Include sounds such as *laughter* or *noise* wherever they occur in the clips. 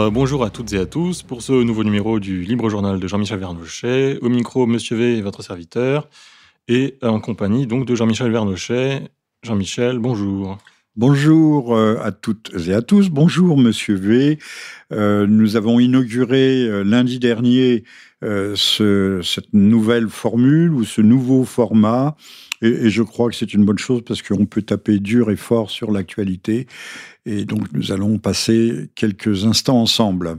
Euh, bonjour à toutes et à tous pour ce nouveau numéro du Libre Journal de Jean-Michel Vernochet. Au micro, Monsieur V, votre serviteur, et en compagnie donc de Jean-Michel Vernochet. Jean-Michel, bonjour. Bonjour euh, à toutes et à tous. Bonjour Monsieur V. Euh, nous avons inauguré lundi dernier cette nouvelle formule ou ce nouveau format et, je crois que c'est une bonne chose parce qu'on peut taper dur et fort sur l'actualité. Et donc, nous allons passer quelques instants ensemble.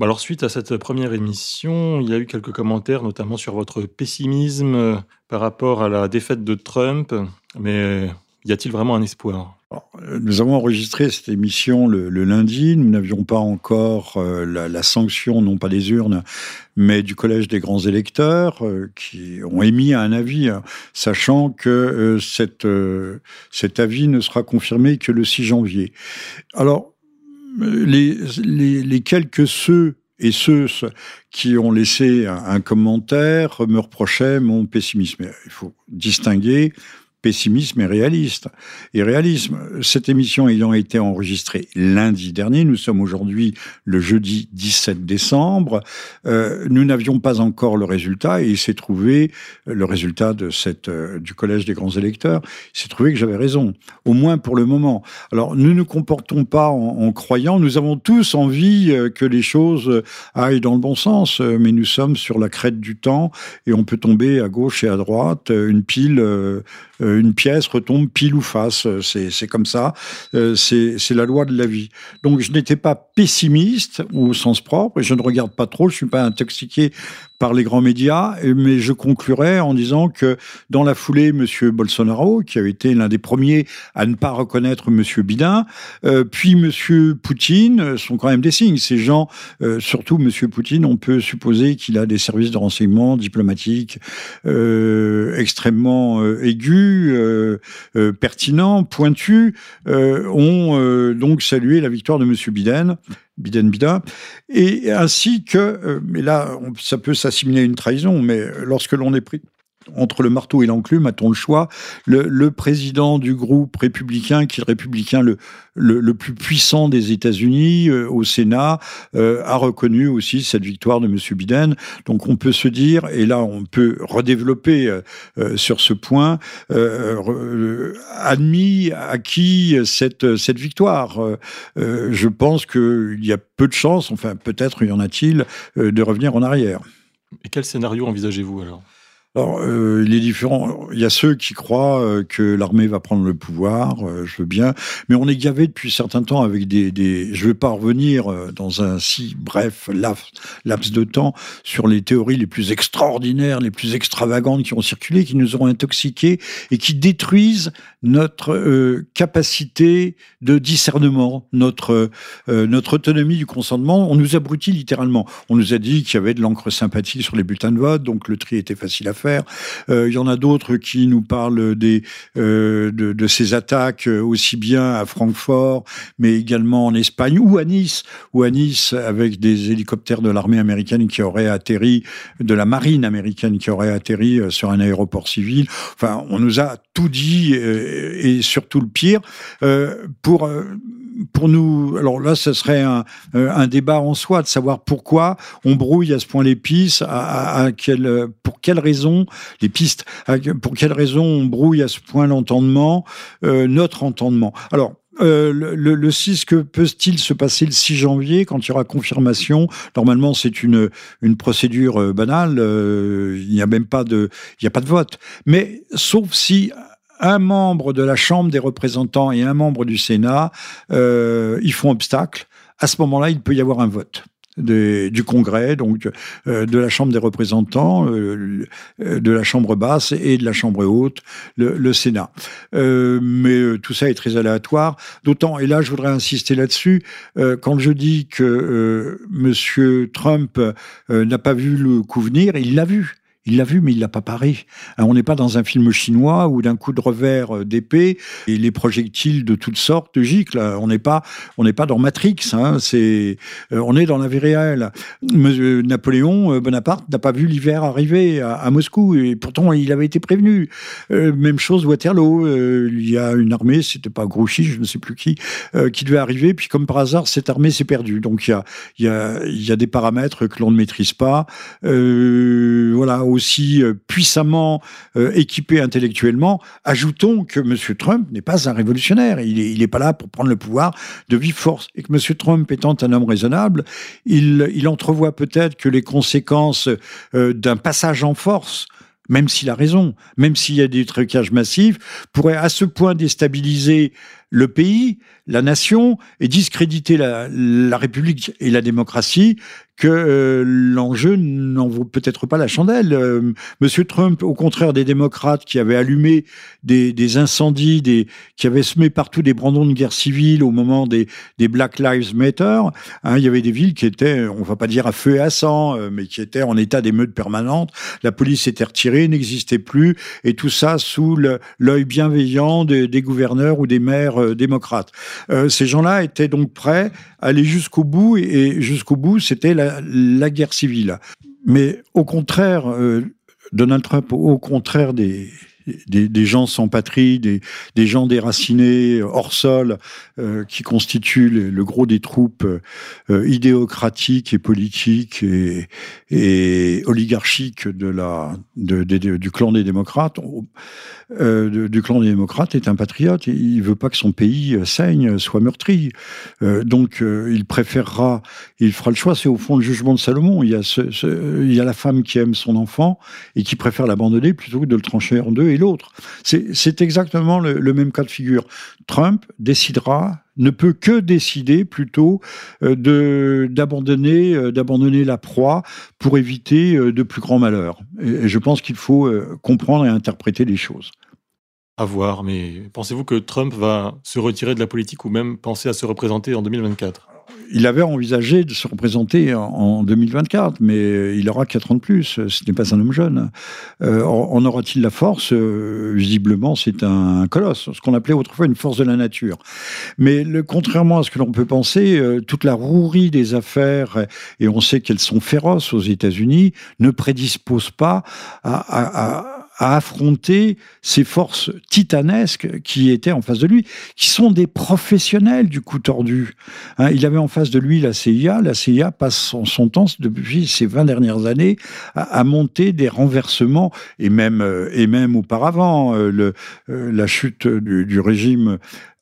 alors, suite à cette première émission, il y a eu quelques commentaires, notamment sur votre pessimisme euh, par rapport à la défaite de Trump. Mais y a-t-il vraiment un espoir? Euh, nous avons enregistré cette émission le, lundi. Nous n'avions pas encore euh, la, sanction, non pas des urnes, mais du Collège des grands électeurs, euh, qui ont émis un avis, hein, sachant que cet avis ne sera confirmé que le 6 janvier. Alors, les, quelques ceux et ceux qui ont laissé un commentaire me reprochaient mon pessimisme. Il faut distinguer pessimisme et réaliste. Et réalisme, cette émission ayant été enregistrée lundi dernier, nous sommes aujourd'hui le jeudi 17 décembre, euh, nous n'avions pas encore le résultat et il s'est trouvé, euh, le résultat de cette, euh, du Collège des grands électeurs, il s'est trouvé que j'avais raison, au moins pour le moment. Alors, nous ne nous comportons pas en, croyant, nous avons tous envie que les choses aillent dans le bon sens, mais nous sommes sur la crête du temps et on peut tomber à gauche et à droite, une pile euh, une pièce retombe pile ou face. Euh, c'est comme ça. Euh, c'est la loi de la vie. Donc je n'étais pas pessimiste au sens propre, je ne regarde pas trop, je suis pas intoxiqué par les grands médias, mais je conclurai en disant que dans la foulée, M. Bolsonaro, qui a été l'un des premiers à ne pas reconnaître M. Bidin, puis M. Poutine sont quand même des signes. Ces gens, surtout M. Poutine, on peut supposer qu'il a des services de renseignement diplomatiques extrêmement aigus, euh, euh, pertinents, pointus, euh, ont donc salué la victoire de M. Biden. Biden Bida, et ainsi que, mais là, ça peut s'assimiler à une trahison, mais lorsque l'on est pris entre le marteau et l'enclume, a-t-on le choix? Le, président du groupe républicain, qui est le républicain le, le, plus puissant des États-Unis, euh, au Sénat, euh, a reconnu aussi cette victoire de M. Biden. Donc on peut se dire, et là on peut redévelopper euh, sur ce point, admis, acquis cette, cette victoire. je pense qu'il y a peu de chances, enfin peut-être y en a-t-il, de revenir en arrière. Et quel scénario envisagez-vous alors? Alors, euh, il est différent. Il y a ceux qui croient euh, que l'armée va prendre le pouvoir, euh, je veux bien, mais on est gavé depuis certain temps avec des... des... Je ne vais pas revenir euh, dans un si bref laps de temps sur les théories les plus extraordinaires, les plus extravagantes qui ont circulé, qui nous ont intoxiqués et qui détruisent notre capacité de discernement, notre, notre autonomie du consentement. On nous abrutit littéralement. On nous a dit qu'il y avait de l'encre sympathique sur les bulletins de vote, donc le tri était facile à faire. Euh, il y en a d'autres qui nous parlent des, euh, de, ces attaques euh, aussi bien à Francfort, mais également en Espagne ou à Nice, ou à Nice avec des hélicoptères de l'armée américaine qui auraient atterri, de la marine américaine qui aurait atterri sur un aéroport civil. Enfin, on nous a tout dit et surtout le pire pour pour nous, alors là, ce serait un, un, débat en soi de savoir pourquoi on brouille à ce point les pistes, pour quelles raisons les pistes, pour quelles raisons on brouille à ce point l'entendement, euh, notre entendement. Alors, euh, le, le, 6, que peut-il se passer le 6 janvier quand il y aura confirmation? Normalement, c'est une, une procédure euh, banale. Euh, il n'y a même pas de, il n'y a pas de vote. Mais sauf si un membre de la Chambre des représentants et un membre du Sénat, euh, ils font obstacle. À ce moment-là, il peut y avoir un vote. du Congrès, donc euh, de la Chambre des représentants, euh, de la Chambre basse et de la Chambre haute, le, Sénat. mais tout ça est très aléatoire. D'autant, et là je voudrais insister là-dessus, quand je dis que M. Trump n'a pas vu le coup venir, il l'a vu Il l'a vu, mais il l'a pas paré. Hein, on n'est pas dans un film chinois où d'un coup de revers euh, d'épée et les projectiles de toutes sortes giclent. On n'est pas, on n'est pas dans Matrix. Hein, c'est, euh, on est dans la vie réelle. Napoléon Bonaparte n'a pas vu l'hiver arriver à, Moscou et pourtant il avait été prévenu. même chose Waterloo. il y a une armée, c'était pas Grouchy, je ne sais plus qui, qui devait arriver. Puis comme par hasard, cette armée s'est perdue. Donc il y a, il y a, il y a des paramètres que l'on ne maîtrise pas. voilà aussi euh, puissamment euh, équipé intellectuellement, ajoutons que M. Trump n'est pas un révolutionnaire. Il n'est pas là pour prendre le pouvoir de vive force. Et que M. Trump étant un homme raisonnable, il, entrevoit peut-être que les conséquences euh, d'un passage en force même s'il a raison, même s'il y a des trucages massifs, pourraient à ce point déstabiliser le pays, la nation, et discréditer la, République et la démocratie que euh, l'enjeu n'en vaut peut-être pas la chandelle. Euh, Monsieur Trump, au contraire des démocrates qui avaient allumé des, incendies, qui avaient semé partout des brandons de guerre civile au moment des, Black Lives Matter, hein, il y avait des villes qui étaient, on va pas dire à feu et à sang, euh, mais qui étaient en état d'émeute permanente. La police était retirée, n'existait plus, et tout ça sous l'œil bienveillant des, gouverneurs ou des maires démocrates. ces gens-là étaient donc prêts à aller jusqu'au bout, et jusqu'au bout, c'était la la, guerre civile. Mais au contraire, euh, Donald Trump, au contraire des, des, gens sans patrie, des, gens déracinés, hors sol, euh, qui constituent le, gros des troupes euh, idéocratiques et politiques et, oligarchiques de la, du clan des démocrates. Euh, du clan des démocrates est un patriote. Il veut pas que son pays saigne, soit meurtri. donc, il préférera, il fera le choix. C'est au fond le jugement de Salomon. Il y a la femme qui aime son enfant et qui préfère l'abandonner plutôt que de le trancher en deux l'autre. C'est exactement le, même cas de figure. Trump décidera ne peut que décider plutôt euh, d'abandonner euh, d'abandonner la proie pour éviter euh, de plus grands malheurs. Et, je pense qu'il faut comprendre et interpréter les choses. À voir, mais pensez-vous que Trump va se retirer de la politique ou même penser à se représenter en 2024 il avait envisagé de se représenter en 2024, mais il aura 4 ans de plus. Ce n'est pas un homme jeune. Euh, en aura-t-il la force? Euh, Visiblement, c'est un colosse, ce qu'on appelait autrefois une force de la nature. Mais le, contrairement à ce que l'on peut penser, euh, toute la rouerie des affaires, et on sait qu'elles sont féroces aux États-Unis, ne prédispose pas à à affronter ces forces titanesques qui étaient en face de lui, qui sont des professionnels du coup tordu. Hein, il avait en face de lui la CIA. La CIA passe son, temps, depuis ces 20 dernières années, à, monter des renversements, et même, euh, et même auparavant, euh, euh, la chute du, du régime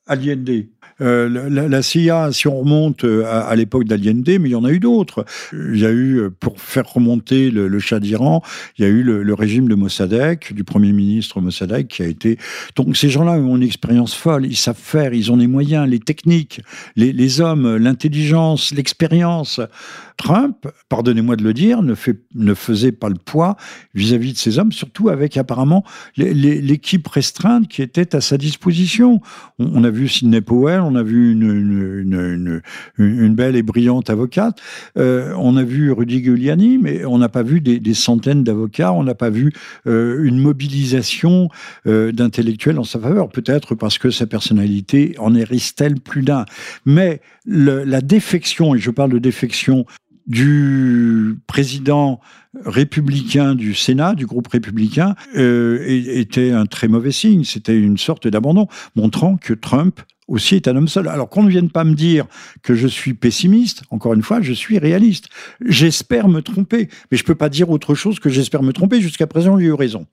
Allende euh, la, CIA, si on remonte euh, à, l'époque d'Allende, mais il y en a eu d'autres. Il y a eu, euh, pour faire remonter le, le Shah d'Iran, il y a eu le, régime de Mossadegh, du premier ministre Mossadegh, qui a été... Donc ces gens-là ont une expérience folle, ils savent faire, ils ont les moyens, les techniques, les, hommes, l'intelligence, l'expérience. Trump, pardonnez-moi de le dire, ne, faisait pas le poids vis-à-vis de ces hommes, surtout avec apparemment l'équipe restreinte qui était à sa disposition. On, a vu Sidney Powell, on a vu une, belle et brillante avocate, euh, on a vu Rudy Giuliani, mais on n'a pas vu des, centaines d'avocats, on n'a pas vu euh, une mobilisation euh, d'intellectuels en sa faveur, peut-être parce que sa personnalité en hérisse-t-elle plus d'un. Mais la défection, et je parle de défection du président républicain du Sénat, du groupe républicain, était un très mauvais signe. C'était une sorte d'abandon, montrant que Trump aussi est un homme seul. Alors qu'on ne vienne pas me dire que je suis pessimiste, encore une fois, je suis réaliste. J'espère me tromper, mais je ne peux pas dire autre chose que j'espère me tromper. Jusqu'à présent, j'ai eu raison.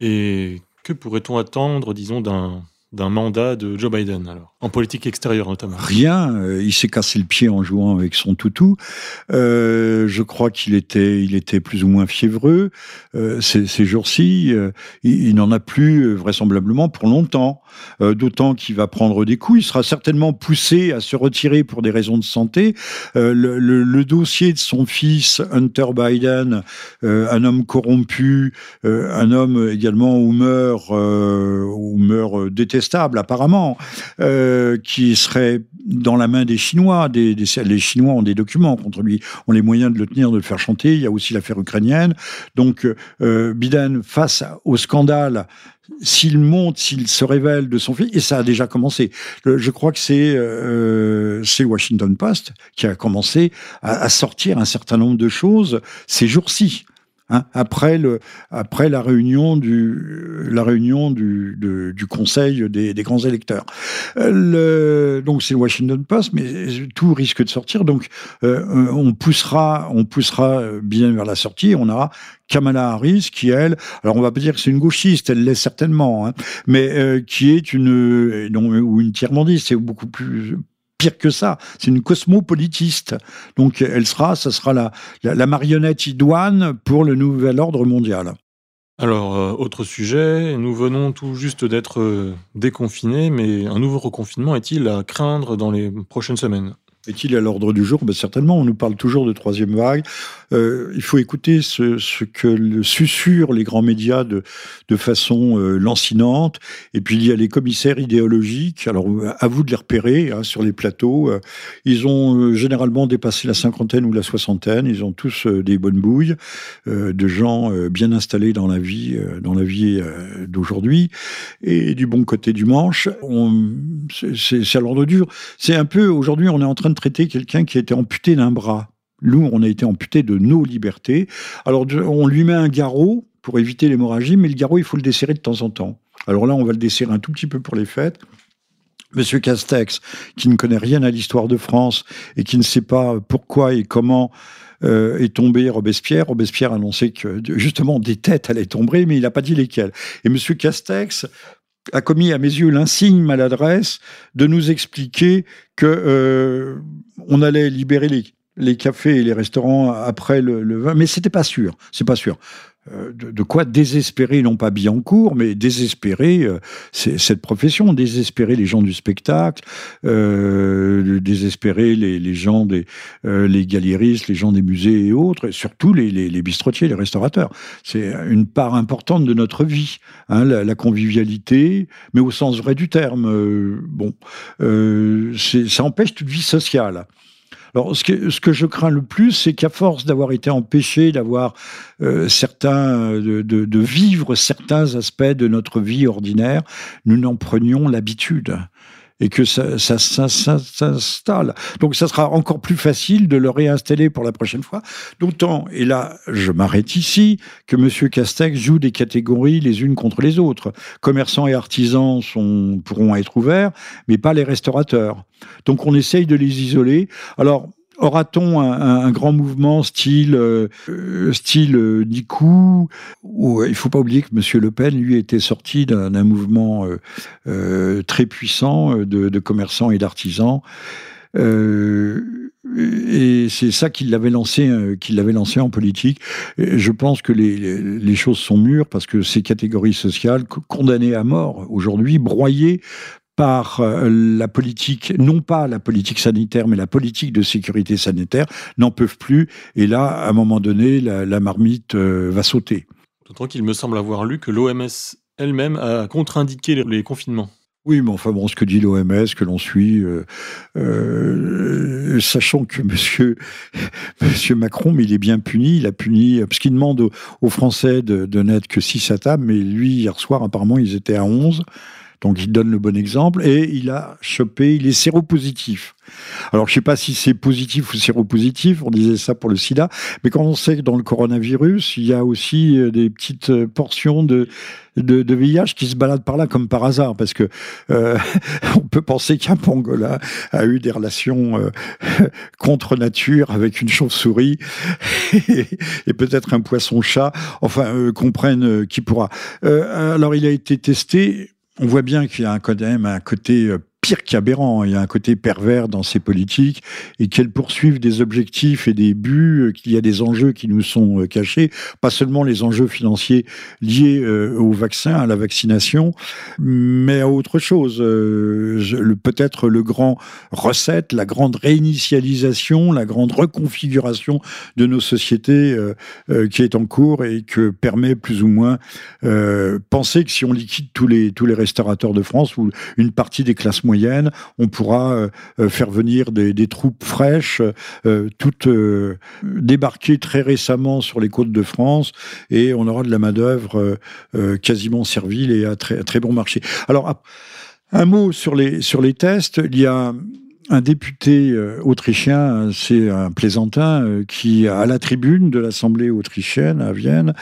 Et que pourrait-on attendre, disons, d'un d'un mandat de Joe Biden, alors, en politique extérieure notamment Rien. Euh, il s'est cassé le pied en jouant avec son toutou. Euh, je crois qu'il était, il était plus ou moins fiévreux euh, ces, jours-ci. Il, n'en a plus vraisemblablement pour longtemps. D'autant qu'il va prendre des coups. Il sera certainement poussé à se retirer pour des raisons de santé. Le, dossier de son fils Hunter Biden, un homme corrompu, un homme également où meurt, où meurt détesté apparemment, qui serait dans la main des Chinois. Les Chinois ont des documents contre lui, ont les moyens de le tenir, de le faire chanter. Il y a aussi l'affaire ukrainienne. Donc Biden, face au scandale, s'il monte, s'il se révèle de son fils, et ça a déjà commencé. je crois que c'est euh, Washington Post qui a commencé à, sortir un certain nombre de choses ces jours-ci. Hein, après, le, après la réunion du, la réunion du, du Conseil des, des, grands électeurs. Le, donc c'est le Washington Post, mais tout risque de sortir. Donc euh, on poussera, on poussera bien vers la sortie. On aura Kamala Harris, qui elle, alors on va pas dire que c'est une gauchiste, elle l'est certainement, hein, mais euh, qui est une, non, ou une tiers-mondiste, c'est beaucoup plus pire que ça. C'est une cosmopolitiste. Donc, elle sera, ça sera la, la, marionnette idoine pour le nouvel ordre mondial. Alors, euh, autre sujet, nous venons tout juste d'être euh, déconfinés, mais un nouveau reconfinement est-il à craindre dans les prochaines semaines? Est-il à l'ordre du jour? Ben Certainement, on nous parle toujours de troisième vague. Euh, il faut écouter ce, que le susurrent les grands médias de, façon euh, lancinante. Et puis il y a les commissaires idéologiques. Alors à vous de les repérer hein, sur les plateaux. Euh, ils ont généralement dépassé la cinquantaine ou la soixantaine. Ils ont tous des bonnes bouilles de gens bien installés dans la vie, dans la vie d'aujourd'hui. Et du bon côté du manche, c'est à l'ordre du jour. C'est un peu aujourd'hui, on est en train de traiter quelqu'un qui été amputé d'un bras. Nous, on a été amputé de nos libertés. Alors, on lui met un garrot pour éviter l'hémorragie, mais le garrot, il faut le desserrer de temps en temps. Alors là, on va le desserrer un tout petit peu pour les fêtes. Monsieur Castex, qui ne connaît rien à l'histoire de France et qui ne sait pas pourquoi et comment euh, est tombé Robespierre. Robespierre annonçait que justement des têtes allaient tomber, mais il n'a pas dit lesquelles. Et Monsieur Castex a commis à mes yeux l'insigne maladresse de nous expliquer que euh, on allait libérer les, cafés et les restaurants après le, le vin, mais c'était pas sûr. C'est pas sûr. Euh, de, quoi désespérer, non pas Biancourt, mais désespérer euh, cette profession, désespérer les gens du spectacle, euh, désespérer les, gens des les galéristes, les gens des musées et autres, et surtout les, les, bistrotiers, les restaurateurs. C'est une part importante de notre vie, hein, la, convivialité, mais au sens vrai du terme. bon, ça empêche toute vie sociale. Alors, ce que, je crains le plus, c'est qu'à force d'avoir été empêché d'avoir euh, certains, de, vivre certains aspects de notre vie ordinaire, nous n'en prenions l'habitude et que ça, ça, ça, s'installe. Donc ça sera encore plus facile de le réinstaller pour la prochaine fois. D'autant, et là je m'arrête ici, que M. Castex joue des catégories les unes contre les autres. Commerçants et artisans sont, pourront être ouverts, mais pas les restaurateurs. Donc on essaye de les isoler. Alors Aura-t-on un, grand mouvement style euh, style euh, Nikou où, Il faut pas oublier que M. Le Pen, lui, était sorti d'un mouvement euh, très puissant de, commerçants et d'artisans. et c'est ça qui l'avait lancé, qui l'avait lancé en politique. je pense que les, choses sont mûres parce que ces catégories sociales condamnées à mort aujourd'hui, broyées par euh, la politique, non pas la politique sanitaire, mais la politique de sécurité sanitaire, n'en peuvent plus. Et là, à un moment donné, la, marmite euh, va sauter. D'autant qu'il me semble avoir lu que l'OMS elle-même a contre-indiqué les confinements. Oui, mais enfin bon, ce que dit l'OMS, que l'on suit, euh, sachant que Monsieur, *laughs* Monsieur Macron, mais il est bien puni, il a puni parce qu'il demande aux, Français de, de n'être que 6 à table, mais lui hier soir apparemment ils étaient à 11. Donc il donne le bon exemple et il a chopé, il est séropositif. Alors je ne sais pas si c'est positif ou séropositif, on disait ça pour le sida, mais quand on sait que dans le coronavirus, il y a aussi euh, des petites euh, portions de, de, VIH qui se baladent par là comme par hasard, parce que euh, *laughs* on peut penser qu'un pangolin a eu des relations *laughs* contre nature avec une chauve-souris *laughs* et, peut-être un poisson-chat, enfin comprenne qui pourra. alors il a été testé on voit bien qu'il y a quand même un côté euh, pire qu'aberrant. Il y a un côté pervers dans ces politiques et qu'elles poursuivent des objectifs et des buts, qu'il y a des enjeux qui nous sont cachés, pas seulement les enjeux financiers liés au vaccin, à la vaccination, mais à autre chose. Peut-être le grand recette, la grande réinitialisation, la grande reconfiguration de nos sociétés qui est en cours et que permet plus ou moins euh, penser que si on liquide tous les, tous les restaurateurs de France ou une partie des classes moyennes, on pourra euh, euh, faire venir des, troupes fraîches, toutes débarquées très récemment sur les côtes de France et on aura de la main-d'œuvre quasiment servile et à très, bon marché. Alors, un mot sur les tests. Il y a un député euh, autrichien, c'est un plaisantin, euh, qui, à la tribune de l'Assemblée autrichienne à Vienne,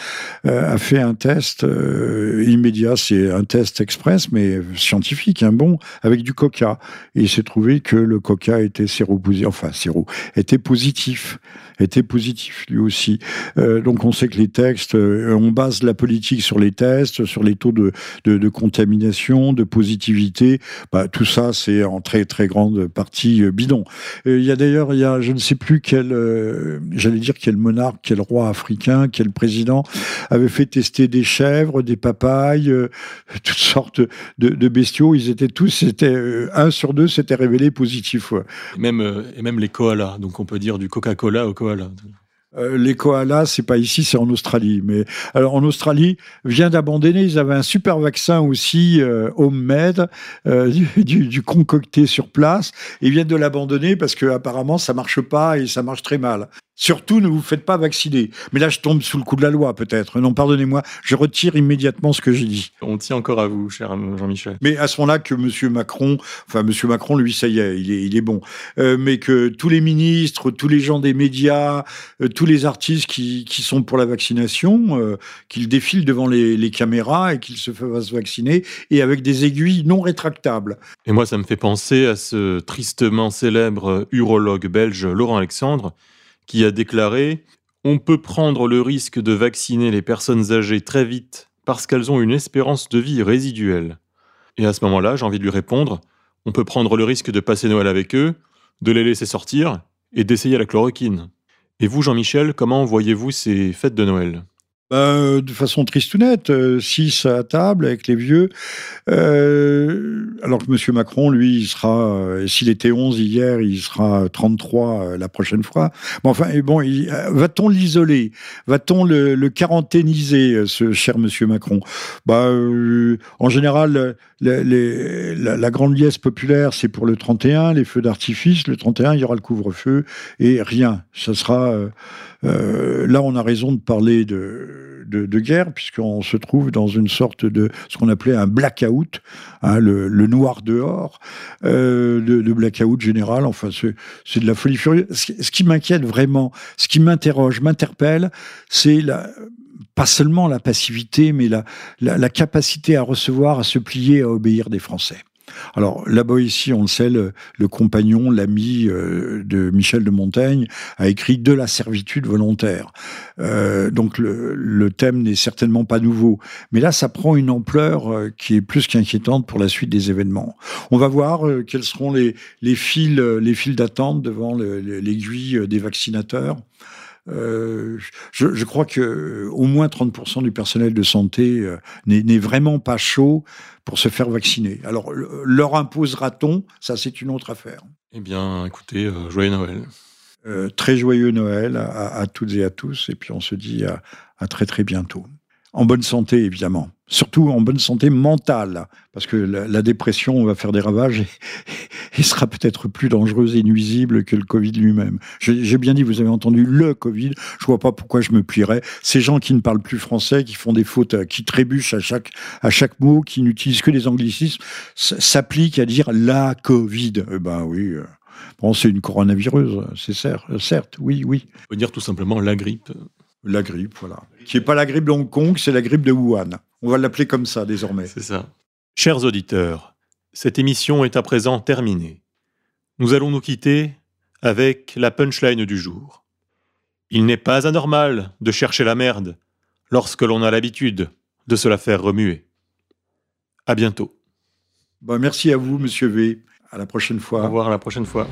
euh, a fait un test immédiat. C'est un test express, mais scientifique, un bon, avec du coca. Il s'est trouvé que le coca était séropositif, enfin, séro, était positif était positif lui aussi. Euh, donc on sait que les textes, euh, on base la politique sur les tests, sur les taux de, de, contamination, de positivité. Bah, tout ça, c'est en très très grande partie euh, bidon. Il y a d'ailleurs, il y a, je ne sais plus quel, j'allais dire quel monarque, quel roi africain, quel président avait fait tester des chèvres, des papayes, *laughs* toutes sortes de, bestiaux. Ils étaient tous, c'était un sur deux, s'était révélé positif. Et même et même les koalas. Donc on peut dire du Coca-Cola au euh, les koalas, c'est pas ici, c'est en Australie. Mais alors en Australie, vient d'abandonner. Ils avaient un super vaccin aussi euh, homemade, euh, *laughs* du, concocté sur place. Ils viennent de l'abandonner parce que apparemment ça marche pas et ça marche très mal. Surtout, ne vous faites pas vacciner. Mais là, je tombe sous le coup de la loi, peut-être. Non, pardonnez-moi, je retire immédiatement ce que j'ai dit. On tient encore à vous, cher Jean-Michel. Mais à ce moment-là, que M. Macron, enfin, M. Macron, lui, ça y est, il est, il est bon. Euh, mais que tous les ministres, tous les gens des médias, euh, tous les artistes qui, qui, sont pour la vaccination, euh, qu'ils défilent devant les, les caméras et qu'ils se fassent vacciner, et avec des aiguilles non rétractables. Et moi, ça me fait penser à ce tristement célèbre urologue belge Laurent Alexandre, qui a déclaré On peut prendre le risque de vacciner les personnes âgées très vite parce qu'elles ont une espérance de vie résiduelle. Et à ce moment-là, j'ai envie de lui répondre On peut prendre le risque de passer Noël avec eux, de les laisser sortir et d'essayer la chloroquine. Et vous, Jean-Michel, comment voyez-vous ces fêtes de Noël? Bah, de façon tristounette, euh, six à table avec les vieux. Euh, alors que M. Macron, lui, il sera, euh, s'il était 11 hier, il sera 33 euh, la prochaine fois. Bon, enfin, et bon, va-t-on l'isoler? Va-t-on le, le, quarantainiser, ce cher M. Macron? Bah, En général, la, la, la, grande liesse populaire, c'est pour le 31, les feux d'artifice. Le 31, il y aura le couvre-feu et rien. Ça sera euh, là, on a raison de parler de, de, guerre, puisqu'on se trouve dans une sorte de ce qu'on appelait un blackout, hein, le, noir dehors, euh, de, blackout général. Enfin, c'est de la folie furieuse. Ce, qui m'inquiète vraiment, ce qui m'interroge, m'interpelle, c'est la pas seulement la passivité, mais la, la, la, capacité à recevoir, à se plier, à obéir des Français. Alors là-bas ici, on le sait, le, compagnon, l'ami euh, de Michel de Montaigne a écrit De la servitude volontaire. Euh, donc le, thème n'est certainement pas nouveau, mais là ça prend une ampleur euh, qui est plus qu'inquiétante pour la suite des événements. On va voir quels seront les, fils d'attente devant l'aiguille des vaccinateurs. Euh, je, je, crois que euh, au moins 30% du personnel de santé euh, n'est vraiment pas chaud pour se faire vacciner. Alors, leur imposera-t-on? Ça, c'est une autre affaire. Eh bien, écoutez, joyeux Noël. très joyeux Noël à, à, toutes et à tous, et puis on se dit à, à très très bientôt en bonne santé, évidemment. Surtout en bonne santé mentale, parce que la, dépression va faire des ravages et, sera peut-être plus dangereuse et nuisible que le Covid lui-même. J'ai bien dit, vous avez entendu le Covid, je vois pas pourquoi je me plierais. Ces gens qui ne parlent plus français, qui font des fautes, qui trébuchent à chaque, à chaque mot, qui n'utilisent que des anglicismes, s'appliquent à dire la Covid. Eh ben oui. Euh, bon, c'est une coronavirus, c'est certes, certes, oui, oui. On peut dire tout simplement la grippe. La grippe, voilà. Qui n'est pas la grippe de Hong Kong, c'est la grippe de Wuhan. On va l'appeler comme ça désormais. C'est ça. Chers auditeurs, cette émission est à présent terminée. Nous allons nous quitter avec la punchline du jour. Il n'est pas anormal de chercher la merde lorsque l'on a l'habitude de se la faire remuer. À bientôt. Bah, merci à vous, monsieur V. À la prochaine fois. Au revoir, à la prochaine fois.